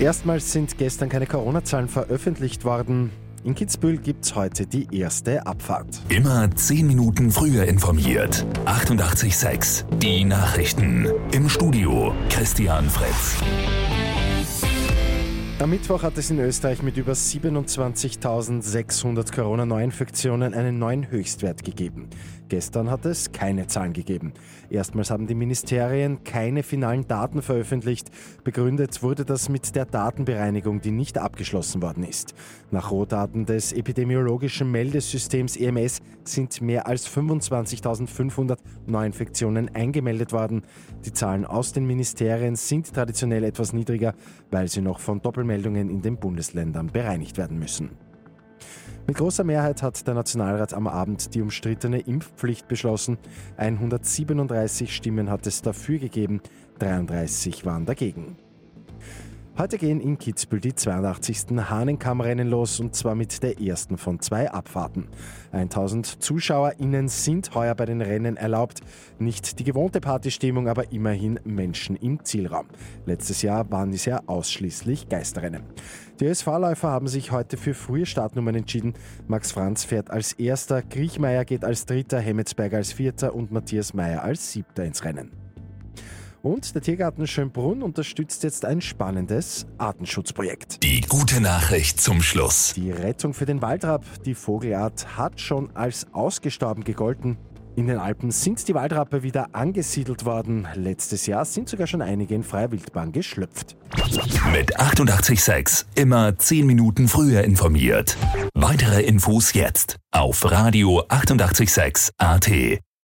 Erstmals sind gestern keine Corona-Zahlen veröffentlicht worden. In Kitzbühel gibt's heute die erste Abfahrt. Immer 10 Minuten früher informiert. 88,6. Die Nachrichten. Im Studio Christian Fritz. Am Mittwoch hat es in Österreich mit über 27.600 Corona-Neuinfektionen einen neuen Höchstwert gegeben. Gestern hat es keine Zahlen gegeben. Erstmals haben die Ministerien keine finalen Daten veröffentlicht. Begründet wurde das mit der Datenbereinigung, die nicht abgeschlossen worden ist. Nach Rohdaten des epidemiologischen Meldesystems EMS sind mehr als 25.500 Neuinfektionen eingemeldet worden. Die Zahlen aus den Ministerien sind traditionell etwas niedriger, weil sie noch von Doppelmeldungen in den Bundesländern bereinigt werden müssen. Mit großer Mehrheit hat der Nationalrat am Abend die umstrittene Impfpflicht beschlossen. 137 Stimmen hat es dafür gegeben, 33 waren dagegen. Heute gehen in Kitzbühel die 82. Hahnenkammrennen los und zwar mit der ersten von zwei Abfahrten. 1000 ZuschauerInnen sind heuer bei den Rennen erlaubt. Nicht die gewohnte Partystimmung, aber immerhin Menschen im Zielraum. Letztes Jahr waren es ja ausschließlich Geisterrennen. Die ÖSV-Läufer haben sich heute für frühe Startnummern entschieden. Max Franz fährt als erster, Griechmeier geht als dritter, Hemmetsberger als vierter und Matthias Meyer als siebter ins Rennen. Und der Tiergarten Schönbrunn unterstützt jetzt ein spannendes Artenschutzprojekt. Die gute Nachricht zum Schluss. Die Rettung für den Waldrapp, die Vogelart, hat schon als ausgestorben gegolten. In den Alpen sind die Waldrappe wieder angesiedelt worden. Letztes Jahr sind sogar schon einige in freier Wildbahn geschlüpft. Mit 886 immer 10 Minuten früher informiert. Weitere Infos jetzt auf Radio 886 AT.